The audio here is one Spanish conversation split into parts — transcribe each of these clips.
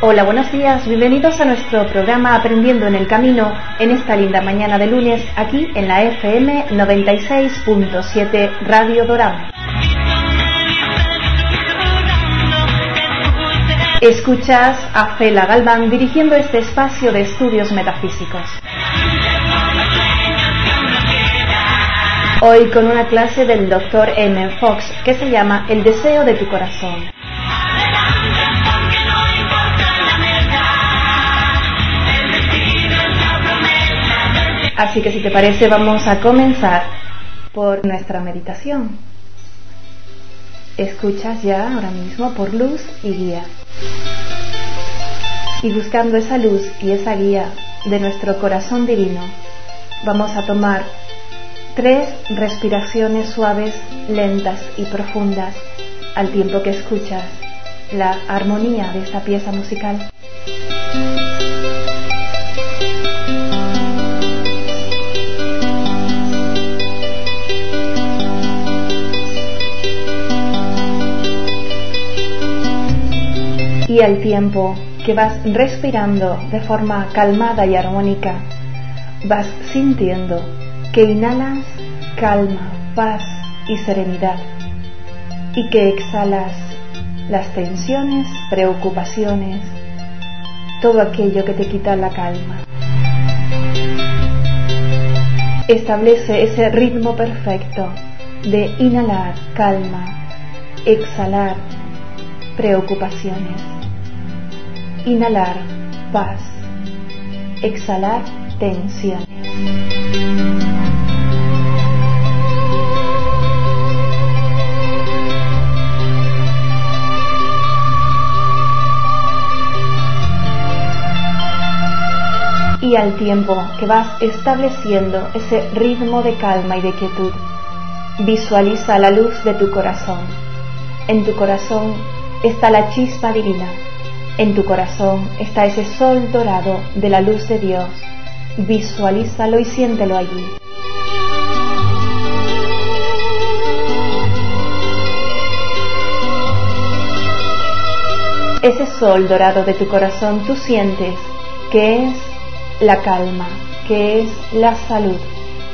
Hola, buenos días, bienvenidos a nuestro programa Aprendiendo en el Camino en esta linda mañana de lunes aquí en la FM 96.7 Radio Dorado. Escuchas a Fela Galván dirigiendo este espacio de estudios metafísicos. Hoy con una clase del Dr. M. Fox que se llama El deseo de tu corazón. Así que si te parece vamos a comenzar por nuestra meditación. Escuchas ya ahora mismo por luz y guía. Y buscando esa luz y esa guía de nuestro corazón divino, vamos a tomar tres respiraciones suaves, lentas y profundas al tiempo que escuchas la armonía de esta pieza musical. Y al tiempo que vas respirando de forma calmada y armónica, vas sintiendo que inhalas calma, paz y serenidad y que exhalas las tensiones, preocupaciones, todo aquello que te quita la calma. Establece ese ritmo perfecto de inhalar calma, exhalar preocupaciones Inhalar paz. Exhalar tensiones. Y al tiempo que vas estableciendo ese ritmo de calma y de quietud, visualiza la luz de tu corazón. En tu corazón está la chispa divina en tu corazón está ese sol dorado de la luz de Dios. Visualízalo y siéntelo allí. Ese sol dorado de tu corazón tú sientes que es la calma, que es la salud,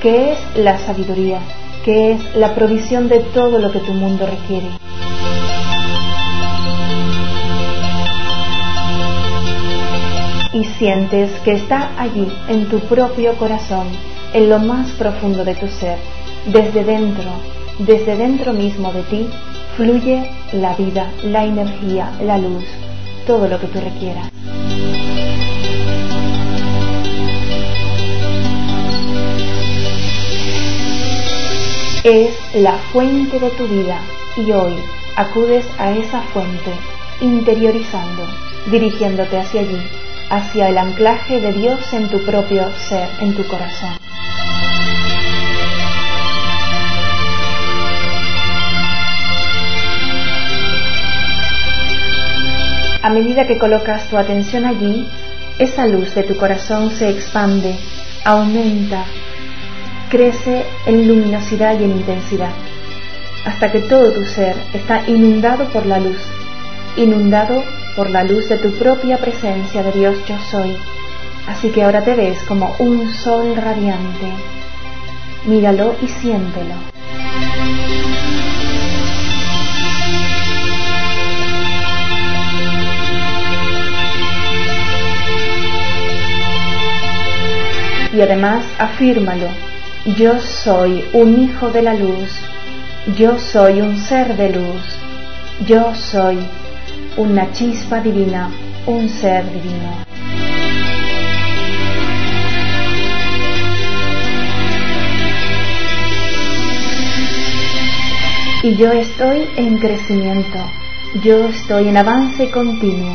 que es la sabiduría, que es la provisión de todo lo que tu mundo requiere. Y sientes que está allí en tu propio corazón, en lo más profundo de tu ser, desde dentro, desde dentro mismo de ti, fluye la vida, la energía, la luz, todo lo que tú requieras. Es la fuente de tu vida y hoy acudes a esa fuente interiorizando, dirigiéndote hacia allí hacia el anclaje de Dios en tu propio ser, en tu corazón. A medida que colocas tu atención allí, esa luz de tu corazón se expande, aumenta, crece en luminosidad y en intensidad, hasta que todo tu ser está inundado por la luz, inundado por la luz de tu propia presencia de Dios yo soy. Así que ahora te ves como un sol radiante. Míralo y siéntelo. Y además afírmalo. Yo soy un hijo de la luz. Yo soy un ser de luz. Yo soy una chispa divina, un ser divino. Y yo estoy en crecimiento, yo estoy en avance continuo.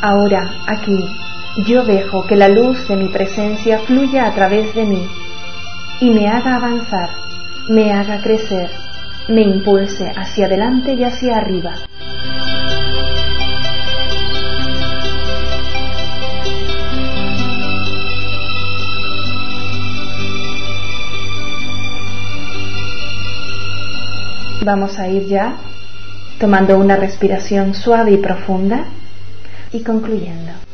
Ahora, aquí, yo dejo que la luz de mi presencia fluya a través de mí y me haga avanzar, me haga crecer, me impulse hacia adelante y hacia arriba. Vamos a ir ya tomando una respiración suave y profunda y concluyendo.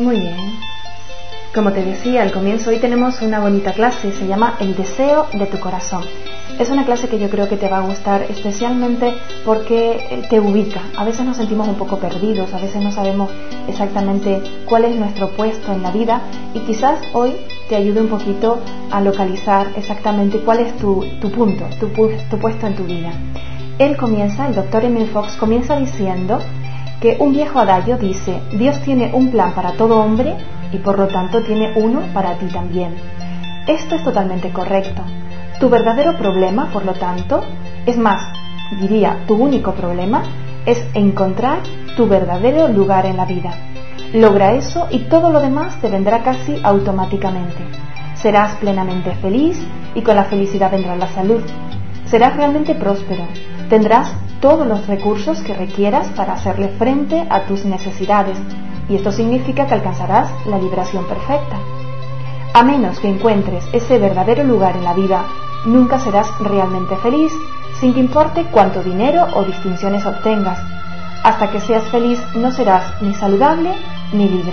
Muy bien. Como te decía al comienzo, hoy tenemos una bonita clase, se llama El deseo de tu corazón. Es una clase que yo creo que te va a gustar especialmente porque te ubica. A veces nos sentimos un poco perdidos, a veces no sabemos exactamente cuál es nuestro puesto en la vida y quizás hoy te ayude un poquito a localizar exactamente cuál es tu, punto, tu, tu puesto en tu vida. Él comienza, el doctor Emil Fox comienza diciendo que un viejo adagio dice, Dios tiene un plan para todo hombre y por lo tanto tiene uno para ti también. Esto es totalmente correcto. Tu verdadero problema, por lo tanto, es más, diría, tu único problema, es encontrar tu verdadero lugar en la vida. Logra eso y todo lo demás te vendrá casi automáticamente. Serás plenamente feliz y con la felicidad vendrá la salud. Serás realmente próspero. Tendrás todos los recursos que requieras para hacerle frente a tus necesidades y esto significa que alcanzarás la liberación perfecta. A menos que encuentres ese verdadero lugar en la vida, nunca serás realmente feliz, sin que importe cuánto dinero o distinciones obtengas. Hasta que seas feliz no serás ni saludable ni libre.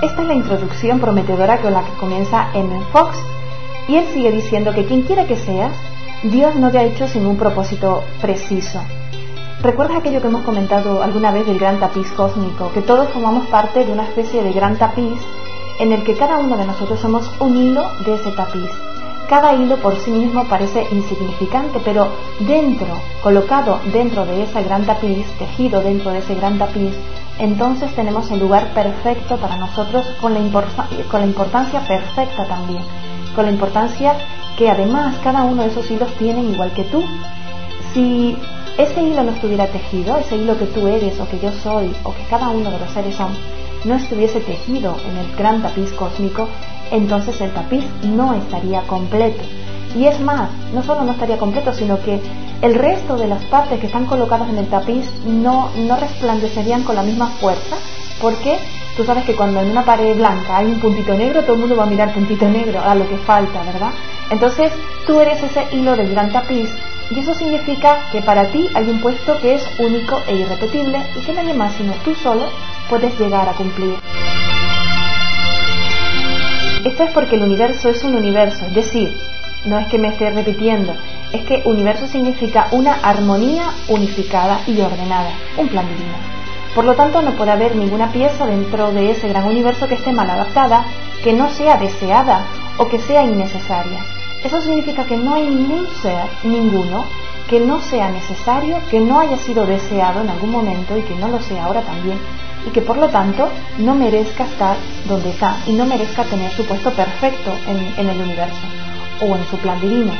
Esta es la introducción prometedora con la que comienza M. Fox, y él sigue diciendo que quien quiera que seas, Dios no te ha hecho sin un propósito preciso. ¿Recuerdas aquello que hemos comentado alguna vez del gran tapiz cósmico? Que todos formamos parte de una especie de gran tapiz en el que cada uno de nosotros somos un hilo de ese tapiz. Cada hilo por sí mismo parece insignificante, pero dentro, colocado dentro de ese gran tapiz, tejido dentro de ese gran tapiz, entonces tenemos el lugar perfecto para nosotros con la, con la importancia perfecta también, con la importancia que además cada uno de esos hilos tienen igual que tú. Si ese hilo no estuviera tejido, ese hilo que tú eres o que yo soy o que cada uno de los seres son, no estuviese tejido en el gran tapiz cósmico, entonces el tapiz no estaría completo. Y es más, no solo no estaría completo, sino que el resto de las partes que están colocadas en el tapiz no, no resplandecerían con la misma fuerza, porque tú sabes que cuando en una pared blanca hay un puntito negro, todo el mundo va a mirar puntito negro a lo que falta, ¿verdad? Entonces tú eres ese hilo del gran tapiz y eso significa que para ti hay un puesto que es único e irrepetible y que nadie más sino tú solo puedes llegar a cumplir. Esto es porque el universo es un universo, es decir, no es que me esté repitiendo, es que universo significa una armonía unificada y ordenada, un plan divino. Por lo tanto, no puede haber ninguna pieza dentro de ese gran universo que esté mal adaptada, que no sea deseada o que sea innecesaria. Eso significa que no hay ningún ser, ninguno, que no sea necesario, que no haya sido deseado en algún momento y que no lo sea ahora también, y que por lo tanto no merezca estar donde está y no merezca tener su puesto perfecto en, el universo o en su plan divino.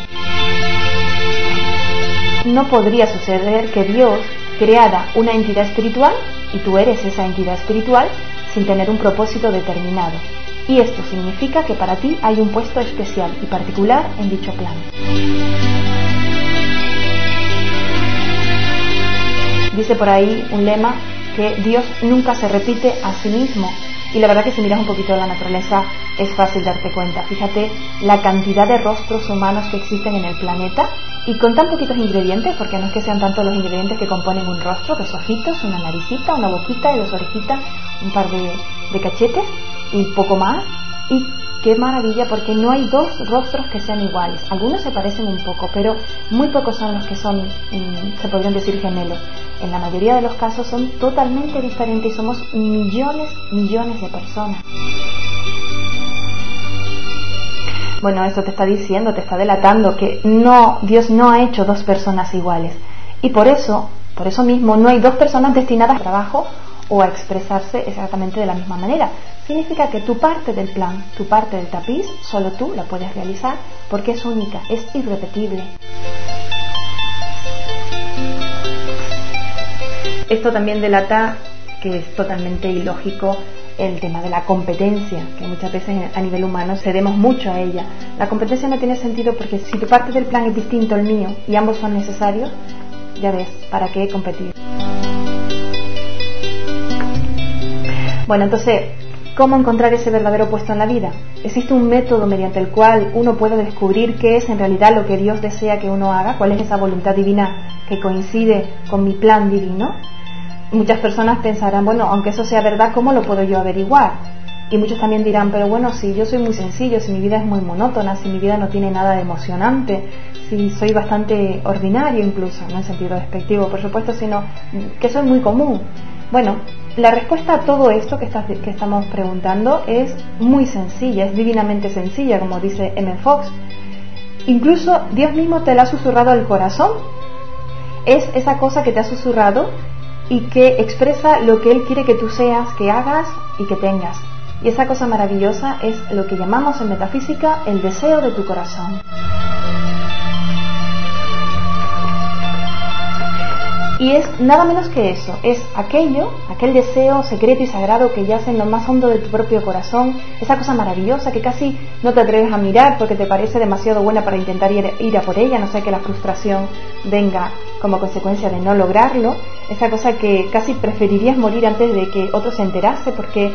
No podría suceder que Dios creara una entidad espiritual y tú eres esa entidad espiritual sin tener un propósito determinado. Y esto significa que para ti hay un puesto especial y particular en dicho plan. Dice por ahí un lema que Dios nunca se repite a sí mismo. Y la verdad que si miras un poquito la naturaleza es fácil darte cuenta. Fíjate la cantidad de rostros humanos que existen en el planeta y con tan poquitos ingredientes, porque no es que sean tantos los ingredientes que componen un rostro, dos ojitos, una naricita, una boquita y dos orejitas, un par de, cachetes y poco más. Y qué maravilla porque no hay dos rostros que sean iguales. Algunos se parecen un poco, pero muy pocos son los que son, se podrían decir gemelos. En la mayoría de los casos son totalmente diferentes y somos millones, millones de personas. Bueno, eso te está diciendo, te está delatando que no, Dios no ha hecho dos personas iguales. Y por eso, por eso mismo, no hay dos personas destinadas a trabajo o a expresarse exactamente de la misma manera, significa que tu parte del plan, tu parte del tapiz, solo tú la puedes realizar porque es única, es irrepetible. Esto también delata que es totalmente ilógico el tema de la competencia, que muchas veces a nivel humano cedemos mucho a ella. La competencia no tiene sentido porque si tu parte del plan es distinto al mío y ambos son necesarios, ya ves, ¿para qué competir? Bueno, entonces, ¿cómo encontrar ese verdadero puesto en la vida? ¿Existe un método mediante el cual uno puede descubrir qué es en realidad lo que Dios desea que uno haga? ¿Cuál es esa voluntad divina que coincide con mi plan divino? Muchas personas pensarán, bueno, aunque eso sea verdad, ¿cómo lo puedo yo averiguar? Y muchos también dirán, pero bueno, si yo soy muy sencillo, si mi vida es muy monótona, si mi vida no tiene nada de emocionante, si soy bastante ordinario incluso, no en sentido despectivo, por supuesto, sino que soy muy común. Bueno, la respuesta a todo esto que, estamos preguntando es muy sencilla, es divinamente sencilla, como dice M. Fox. Incluso Dios mismo te la ha susurrado al corazón. Es esa cosa que te ha susurrado y que expresa lo que Él quiere que tú seas, que hagas y que tengas. Y esa cosa maravillosa es lo que llamamos en metafísica el deseo de tu corazón. Y es nada menos que eso, es aquello, aquel deseo secreto y sagrado que yace en lo más hondo de tu propio corazón, esa cosa maravillosa que casi no te atreves a mirar porque te parece demasiado buena para intentar ir, a por ella, no sé que la frustración venga como consecuencia de no lograrlo, esa cosa que casi preferirías morir antes de que otro se enterase porque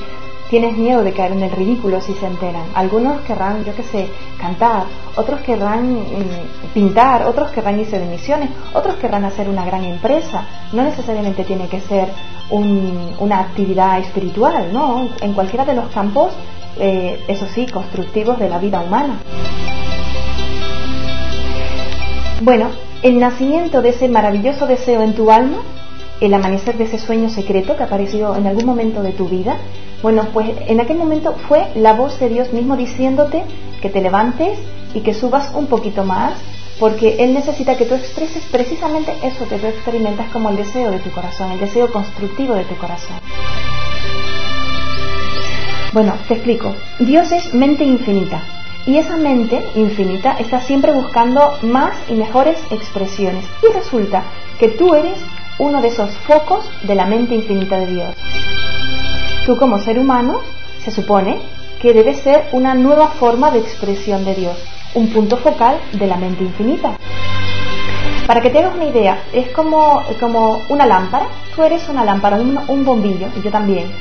tienes miedo de caer en el ridículo si se enteran. Algunos querrán, yo qué sé, cantar, otros querrán mm, pintar, otros querrán irse de misiones, otros querrán hacer una gran empresa. No necesariamente tiene que ser una actividad espiritual, ¿no? En cualquiera de los campos, eh, eso sí, constructivos de la vida humana. Bueno, el nacimiento de ese maravilloso deseo en tu alma el amanecer de ese sueño secreto que apareció en algún momento de tu vida, bueno, pues en aquel momento fue la voz de Dios mismo diciéndote que te levantes y que subas un poquito más, porque Él necesita que tú expreses precisamente eso que tú experimentas como el deseo de tu corazón, el deseo constructivo de tu corazón. Bueno, te explico. Dios es mente infinita. Y esa mente infinita está siempre buscando más y mejores expresiones. Y resulta que tú eres uno de esos focos de la mente infinita de Dios. Tú como ser humano se supone que debe ser una nueva forma de expresión de Dios, un punto focal de la mente infinita. Para que te hagas una idea, es como, como una lámpara, tú eres una lámpara, un, un bombillo, y yo también.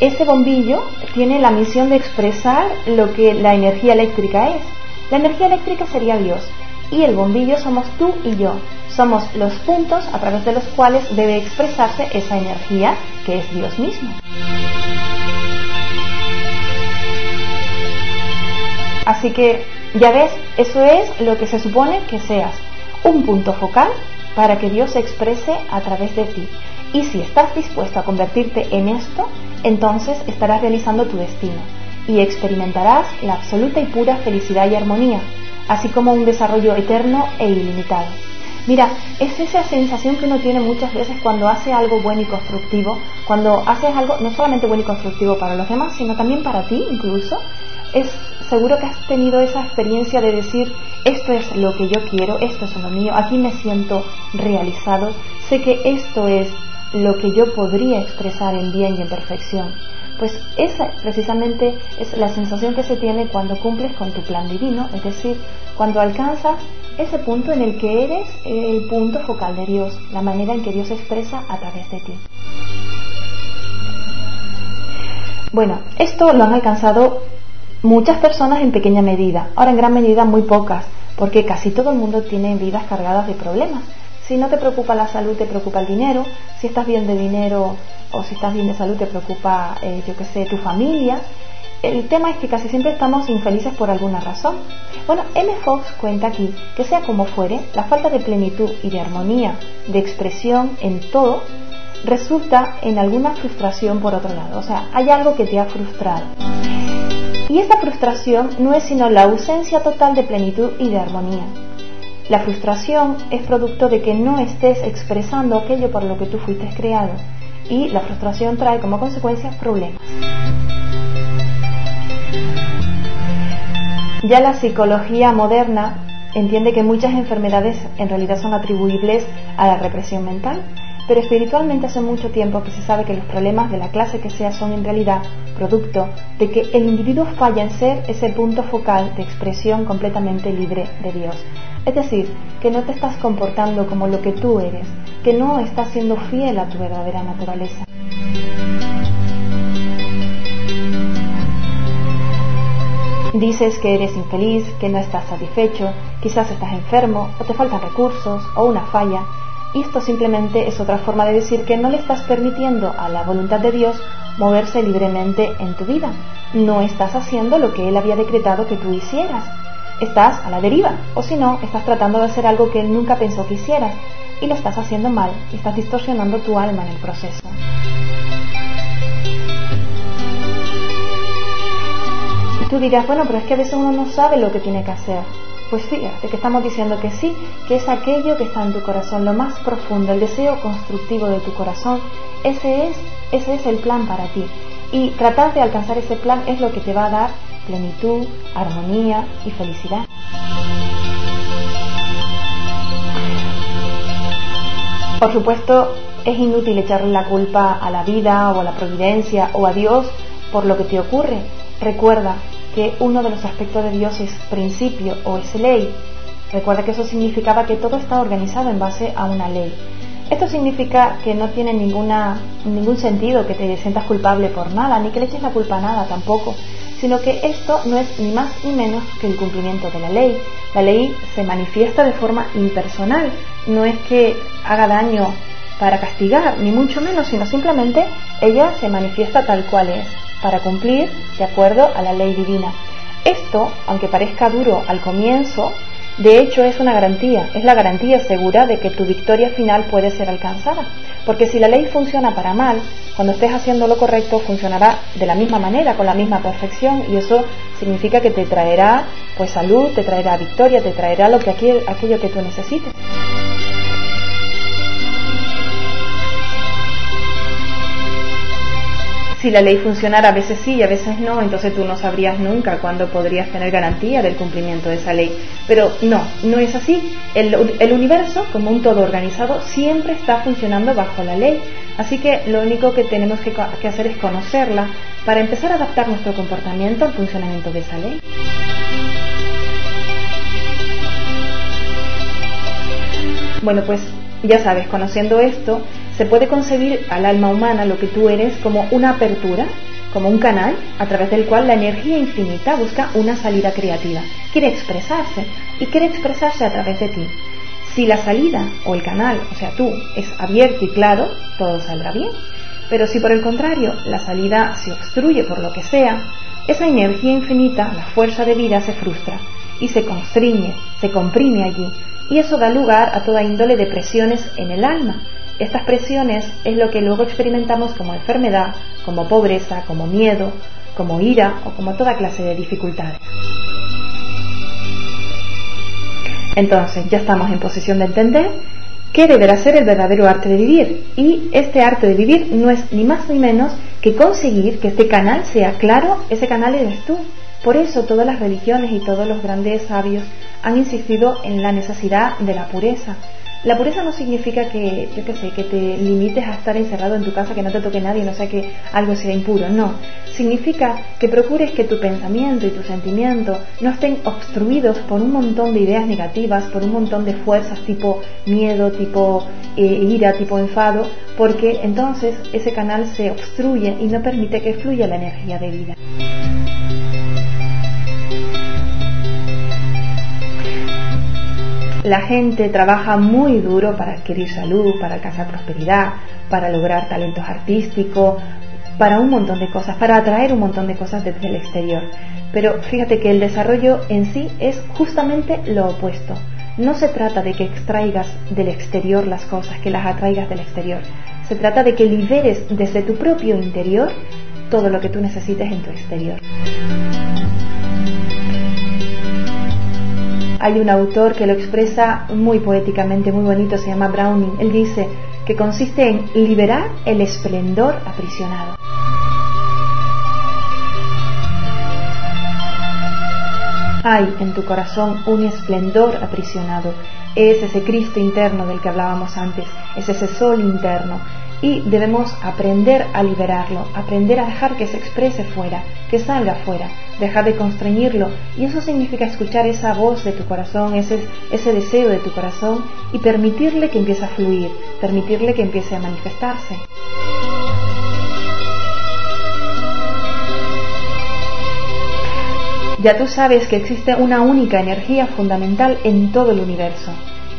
Ese bombillo tiene la misión de expresar lo que la energía eléctrica es. La energía eléctrica sería Dios y el bombillo somos tú y yo. Somos los puntos a través de los cuales debe expresarse esa energía que es Dios mismo. Así que, ya ves, eso es lo que se supone que seas, un punto focal para que Dios se exprese a través de ti. Y si estás dispuesto a convertirte en esto, entonces estarás realizando tu destino y experimentarás la absoluta y pura felicidad y armonía, así como un desarrollo eterno e ilimitado. Mira, es esa sensación que uno tiene muchas veces cuando hace algo bueno y constructivo, cuando haces algo no solamente bueno y constructivo para los demás, sino también para ti incluso. Es seguro que has tenido esa experiencia de decir, esto es lo que yo quiero, esto es lo mío, aquí me siento realizado, sé que esto es lo que yo podría expresar en bien y en perfección. Pues esa precisamente es la sensación que se tiene cuando cumples con tu plan divino, es decir, cuando alcanzas ese punto en el que eres el punto focal de Dios, la manera en que Dios se expresa a través de ti. Bueno, esto lo han alcanzado muchas personas en pequeña medida, ahora en gran medida muy pocas, porque casi todo el mundo tiene vidas cargadas de problemas. Si no te preocupa la salud, te preocupa el dinero. Si estás bien de dinero o si estás bien de salud, te preocupa, eh, yo qué sé, tu familia. El tema es que casi siempre estamos infelices por alguna razón. Bueno, M. Fox cuenta aquí que sea como fuere, la falta de plenitud y de armonía, de expresión en todo, resulta en alguna frustración por otro lado. O sea, hay algo que te ha frustrado. Y esa frustración no es sino la ausencia total de plenitud y de armonía. La frustración es producto de que no estés expresando aquello por lo que tú fuiste creado y la frustración trae como consecuencia problemas. Ya la psicología moderna entiende que muchas enfermedades en realidad son atribuibles a la represión mental pero espiritualmente hace mucho tiempo que se sabe que los problemas de la clase que sea son en realidad producto de que el individuo falla en ser ese punto focal de expresión completamente libre de Dios. Es decir, que no te estás comportando como lo que tú eres, que no estás siendo fiel a tu verdadera naturaleza. Dices que eres infeliz, que no estás satisfecho, quizás estás enfermo o te faltan recursos o una falla. Y esto simplemente es otra forma de decir que no le estás permitiendo a la voluntad de Dios moverse libremente en tu vida. No estás haciendo lo que Él había decretado que tú hicieras. Estás a la deriva, o si no, estás tratando de hacer algo que Él nunca pensó que hicieras y lo estás haciendo mal y estás distorsionando tu alma en el proceso. tú dirás, bueno, pero es que a veces uno no sabe lo que tiene que hacer. Pues fíjate que estamos diciendo que sí, que es aquello que está en tu corazón, lo más profundo, el deseo constructivo de tu corazón, ese es, ese es el plan para ti. Y tratar de alcanzar ese plan es lo que te va a dar plenitud, armonía y felicidad. Por supuesto, es inútil echarle la culpa a la vida o a la providencia o a Dios por lo que te ocurre. Recuerda que uno de los aspectos de Dios es principio o es ley. Recuerda que eso significaba que todo está organizado en base a una ley. Esto significa que no tiene ninguna, ningún sentido que te sientas culpable por nada, ni que le eches la culpa a nada tampoco, sino que esto no es ni más ni menos que el cumplimiento de la ley. La ley se manifiesta de forma impersonal, no es que haga daño para castigar, ni mucho menos, sino simplemente ella se manifiesta tal cual es para cumplir de acuerdo a la ley divina. Esto, aunque parezca duro al comienzo, de hecho es una garantía, es la garantía segura de que tu victoria final puede ser alcanzada. Porque si la ley funciona para mal, cuando estés haciendo lo correcto funcionará de la misma manera, con la misma perfección, y eso significa que te traerá pues salud, te traerá victoria, te traerá lo que aquello que tú necesites. Si la ley funcionara a veces sí y a veces no, entonces tú no sabrías nunca cuándo podrías tener garantía del cumplimiento de esa ley. Pero no, no es así. El, universo, como un todo organizado, siempre está funcionando bajo la ley. Así que lo único que tenemos que, que hacer es conocerla para empezar a adaptar nuestro comportamiento al funcionamiento de esa ley. Bueno, pues ya sabes, conociendo esto, se puede concebir al alma humana lo que tú eres como una apertura, como un canal a través del cual la energía infinita busca una salida creativa. Quiere expresarse y quiere expresarse a través de ti. Si la salida o el canal, o sea tú, es abierto y claro, todo saldrá bien. Pero si por el contrario la salida se obstruye por lo que sea, esa energía infinita, la fuerza de vida, se frustra y se constriñe, se comprime allí, y eso da lugar a toda índole de presiones en el alma, estas presiones es lo que luego experimentamos como enfermedad, como pobreza, como miedo, como ira o como toda clase de dificultades. Entonces, ya estamos en posición de entender qué deberá ser el verdadero arte de vivir. Y este arte de vivir no es ni más ni menos que conseguir que este canal sea claro, ese canal eres tú. Por eso todas las religiones y todos los grandes sabios han insistido en la necesidad de la pureza, la pureza no significa que, yo qué sé, que te limites a estar encerrado en tu casa, que no te toque nadie, no sea que algo sea impuro, no. Significa que procures que tu pensamiento y tu sentimiento no estén obstruidos por un montón de ideas negativas, por un montón de fuerzas tipo miedo, tipo eh, ira, tipo enfado, porque entonces ese canal se obstruye y no permite que fluya la energía de vida. La gente trabaja muy duro para adquirir salud, para alcanzar prosperidad, para lograr talentos artísticos, para un montón de cosas, para atraer un montón de cosas desde el exterior. Pero fíjate que el desarrollo en sí es justamente lo opuesto. No se trata de que extraigas del exterior las cosas, que las atraigas del exterior. Se trata de que liberes desde tu propio interior todo lo que tú necesites en tu exterior. Hay un autor que lo expresa muy poéticamente, muy bonito, se llama Browning. Él dice que consiste en liberar el esplendor aprisionado. Hay en tu corazón un esplendor aprisionado. Es ese Cristo interno del que hablábamos antes, es ese sol interno. Y debemos aprender a liberarlo, aprender a dejar que se exprese fuera, que salga fuera, dejar de constreñirlo. Y eso significa escuchar esa voz de tu corazón, ese, ese deseo de tu corazón y permitirle que empiece a fluir, permitirle que empiece a manifestarse. Ya tú sabes que existe una única energía fundamental en todo el universo.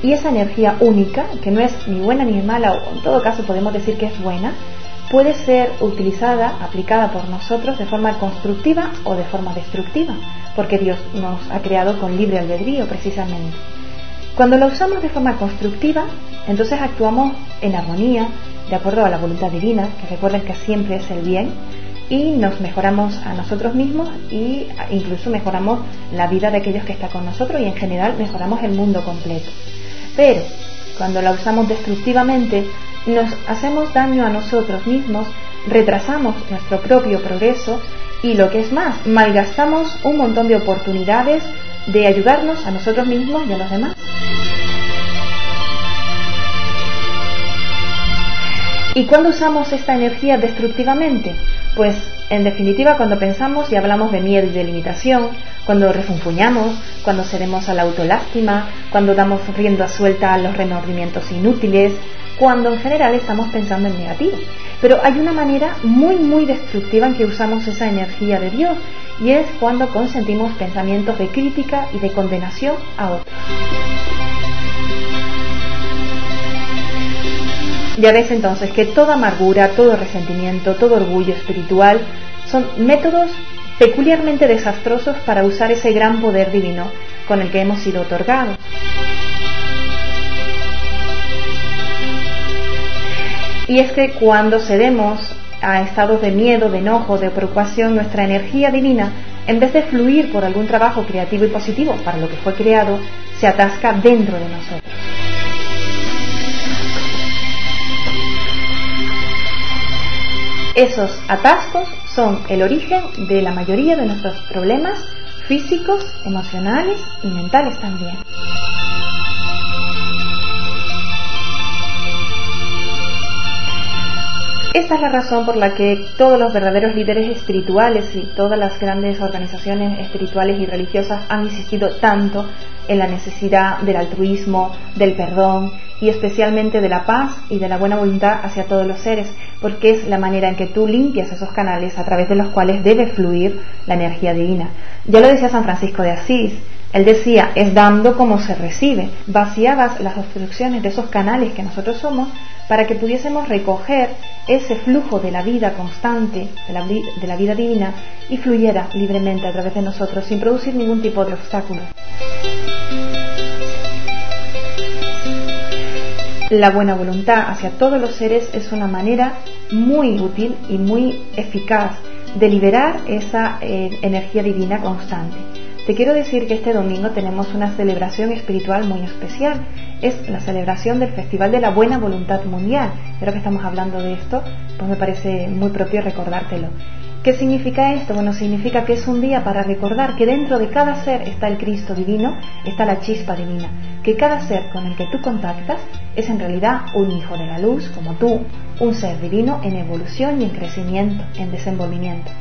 Y esa energía única, que no es ni buena ni mala, o en todo caso podemos decir que es buena, puede ser utilizada, aplicada por nosotros de forma constructiva o de forma destructiva, porque Dios nos ha creado con libre albedrío precisamente. Cuando la usamos de forma constructiva, entonces actuamos en armonía, de acuerdo a la voluntad divina, que recuerden que siempre es el bien, y nos mejoramos a nosotros mismos e incluso mejoramos la vida de aquellos que están con nosotros y en general mejoramos el mundo completo. Pero cuando la usamos destructivamente, nos hacemos daño a nosotros mismos, retrasamos nuestro propio progreso y lo que es más, malgastamos un montón de oportunidades de ayudarnos a nosotros mismos y a los demás. ¿Y cuándo usamos esta energía destructivamente? Pues en definitiva cuando pensamos y hablamos de miedo y de limitación, cuando refunfuñamos, cuando cedemos a la autolástima, cuando damos rienda suelta a los remordimientos inútiles, cuando en general estamos pensando en negativo. Pero hay una manera muy muy destructiva en que usamos esa energía de Dios y es cuando consentimos pensamientos de crítica y de condenación a otros. Ya ves entonces que toda amargura, todo resentimiento, todo orgullo espiritual son métodos peculiarmente desastrosos para usar ese gran poder divino con el que hemos sido otorgados. Y es que cuando cedemos a estados de miedo, de enojo, de preocupación, nuestra energía divina, en vez de fluir por algún trabajo creativo y positivo para lo que fue creado, se atasca dentro de nosotros. Esos atascos son el origen de la mayoría de nuestros problemas físicos, emocionales y mentales también. Esta es la razón por la que todos los verdaderos líderes espirituales y todas las grandes organizaciones espirituales y religiosas han insistido tanto en la necesidad del altruismo, del perdón y especialmente de la paz y de la buena voluntad hacia todos los seres, porque es la manera en que tú limpias esos canales a través de los cuales debe fluir la energía divina. Ya lo decía San Francisco de Asís, él decía, es dando como se recibe. Vaciabas las obstrucciones de esos canales que nosotros somos para que pudiésemos recoger ese flujo de la vida constante, de la, vida divina, y fluyera libremente a través de nosotros sin producir ningún tipo de obstáculo. La buena voluntad hacia todos los seres es una manera muy útil y muy eficaz de liberar esa eh, energía divina constante. Te quiero decir que este domingo tenemos una celebración espiritual muy especial. Es la celebración del Festival de la Buena Voluntad Mundial. Creo que estamos hablando de esto, pues me parece muy propio recordártelo. ¿Qué significa esto? Bueno, significa que es un día para recordar que dentro de cada ser está el Cristo divino, está la chispa divina, que cada ser con el que tú contactas es en realidad un hijo de la luz, como tú, un ser divino en evolución y en crecimiento, en desenvolvimiento.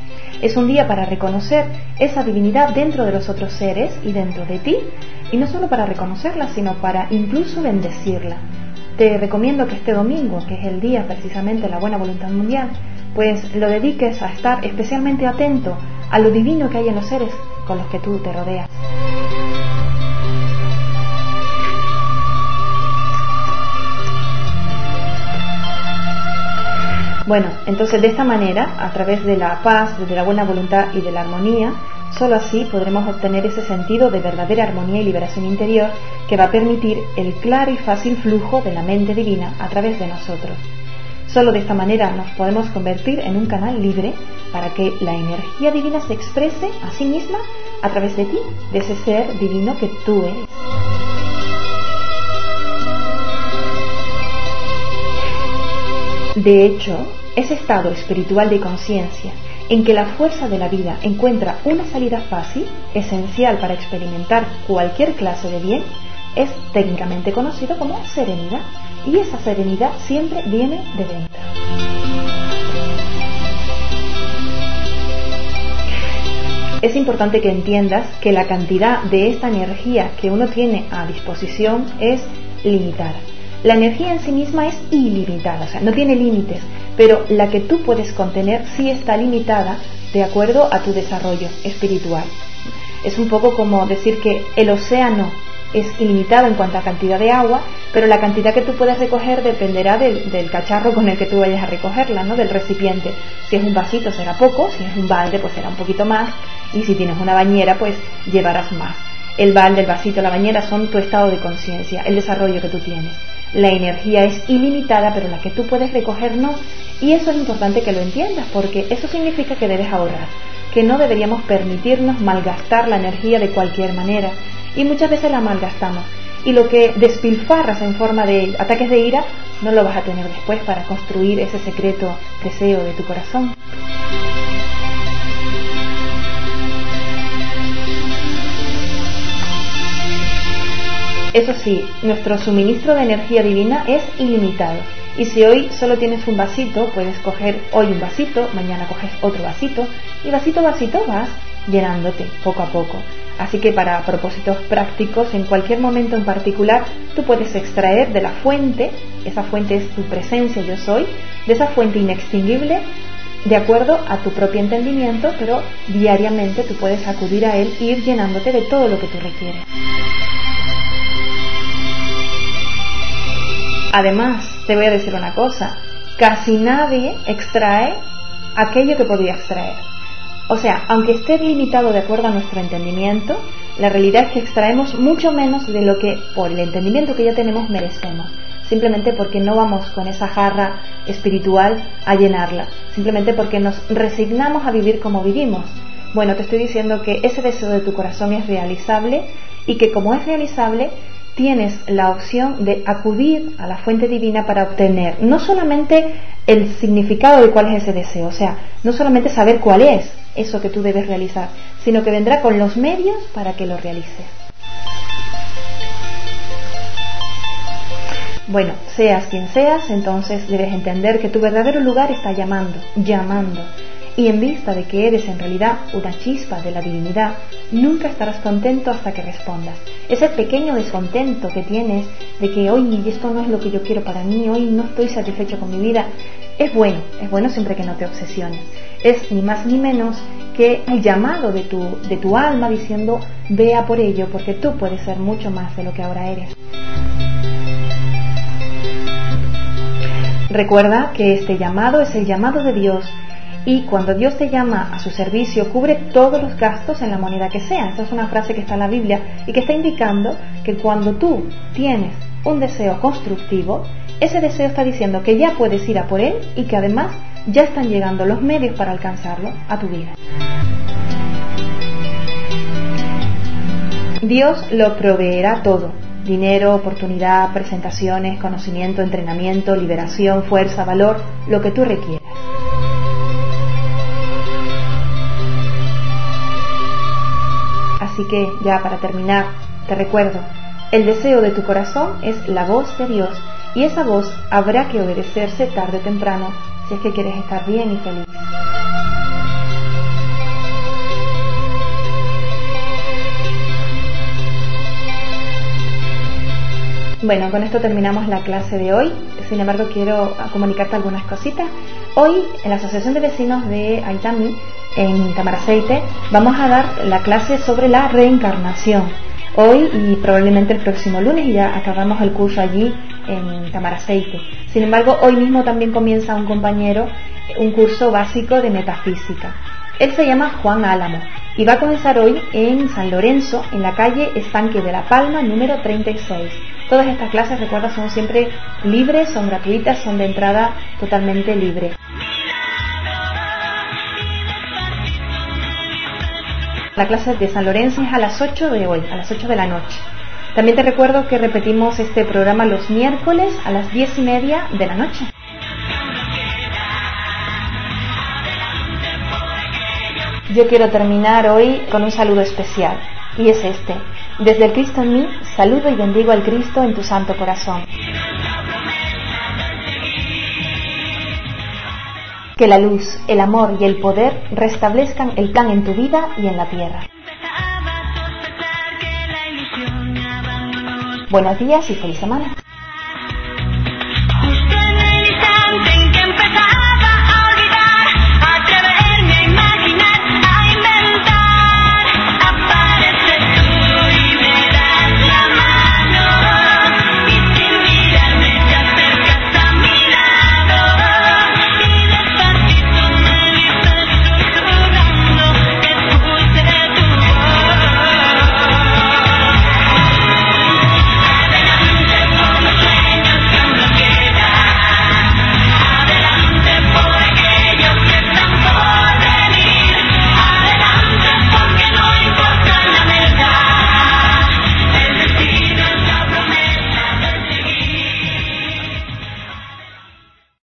Es un día para reconocer esa divinidad dentro de los otros seres y dentro de ti, y no solo para reconocerla, sino para incluso bendecirla. Te recomiendo que este domingo, que es el día precisamente de la buena voluntad mundial, pues lo dediques a estar especialmente atento a lo divino que hay en los seres con los que tú te rodeas. Bueno, entonces de esta manera, a través de la paz, de la buena voluntad y de la armonía, solo así podremos obtener ese sentido de verdadera armonía y liberación interior que va a permitir el claro y fácil flujo de la mente divina a través de nosotros. Solo de esta manera nos podemos convertir en un canal libre para que la energía divina se exprese a sí misma a través de ti, de ese ser divino que tú eres. De hecho, ese estado espiritual de conciencia en que la fuerza de la vida encuentra una salida fácil, esencial para experimentar cualquier clase de bien, es técnicamente conocido como serenidad. Y esa serenidad siempre viene de dentro. Es importante que entiendas que la cantidad de esta energía que uno tiene a disposición es limitada. La energía en sí misma es ilimitada, o sea, no tiene límites, pero la que tú puedes contener sí está limitada de acuerdo a tu desarrollo espiritual. Es un poco como decir que el océano es ilimitado en cuanto a cantidad de agua, pero la cantidad que tú puedes recoger dependerá del, cacharro con el que tú vayas a recogerla, ¿no? Del recipiente. Si es un vasito será poco, si es un balde pues será un poquito más, y si tienes una bañera pues llevarás más. El balde, el vasito, la bañera son tu estado de conciencia, el desarrollo que tú tienes. La energía es ilimitada, pero la que tú puedes recoger no. Y eso es importante que lo entiendas, porque eso significa que debes ahorrar, que no deberíamos permitirnos malgastar la energía de cualquier manera. Y muchas veces la malgastamos. Y lo que despilfarras en forma de ataques de ira, no lo vas a tener después para construir ese secreto deseo de tu corazón. Eso sí, nuestro suministro de energía divina es ilimitado. Y si hoy solo tienes un vasito, puedes coger hoy un vasito, mañana coges otro vasito, y vasito a vasito vas llenándote poco a poco. Así que para propósitos prácticos, en cualquier momento en particular, tú puedes extraer de la fuente, esa fuente es tu presencia, yo soy, de esa fuente inextinguible, de acuerdo a tu propio entendimiento, pero diariamente tú puedes acudir a él e ir llenándote de todo lo que tú requieres. Además, te voy a decir una cosa, casi nadie extrae aquello que podía extraer. O sea, aunque esté limitado de acuerdo a nuestro entendimiento, la realidad es que extraemos mucho menos de lo que por el entendimiento que ya tenemos merecemos. Simplemente porque no vamos con esa jarra espiritual a llenarla. Simplemente porque nos resignamos a vivir como vivimos. Bueno, te estoy diciendo que ese deseo de tu corazón es realizable y que como es realizable, tienes la opción de acudir a la fuente divina para obtener no solamente el significado de cuál es ese deseo, o sea, no solamente saber cuál es eso que tú debes realizar, sino que vendrá con los medios para que lo realices. Bueno, seas quien seas, entonces debes entender que tu verdadero lugar está llamando, llamando y en vista de que eres en realidad una chispa de la divinidad, nunca estarás contento hasta que respondas. Ese pequeño descontento que tienes de que hoy esto no es lo que yo quiero para mí, hoy no estoy satisfecho con mi vida, es bueno, es bueno siempre que no te obsesiones. Es ni más ni menos que el llamado de tu, de tu alma diciendo, vea por ello, porque tú puedes ser mucho más de lo que ahora eres. Recuerda que este llamado es el llamado de Dios y cuando Dios te llama a su servicio cubre todos los gastos en la moneda que sea. Esta es una frase que está en la Biblia y que está indicando que cuando tú tienes un deseo constructivo, ese deseo está diciendo que ya puedes ir a por él y que además ya están llegando los medios para alcanzarlo a tu vida. Dios lo proveerá todo. Dinero, oportunidad, presentaciones, conocimiento, entrenamiento, liberación, fuerza, valor, lo que tú requieras. Así que ya para terminar, te recuerdo, el deseo de tu corazón es la voz de Dios y esa voz habrá que obedecerse tarde o temprano si es que quieres estar bien y feliz. Bueno, con esto terminamos la clase de hoy. Sin embargo, quiero comunicarte algunas cositas. Hoy, en la Asociación de Vecinos de Aitami, en Tamaraceite, vamos a dar la clase sobre la reencarnación. Hoy y probablemente el próximo lunes y ya acabamos el curso allí en Tamaraceite. Sin embargo, hoy mismo también comienza un compañero un curso básico de metafísica. Él se llama Juan Álamo y va a comenzar hoy en San Lorenzo, en la calle Estanque de la Palma, número 36. Todas estas clases, recuerda, son siempre libres, son gratuitas, son de entrada totalmente libre. La clase de San Lorenzo es a las 8 de hoy, a las 8 de la noche. También te recuerdo que repetimos este programa los miércoles a las 10 y media de la noche. Yo quiero terminar hoy con un saludo especial, y es este. Desde el Cristo en mí, saludo y bendigo al Cristo en tu santo corazón. Que la luz, el amor y el poder restablezcan el plan en tu vida y en la tierra. Buenos días y feliz semana.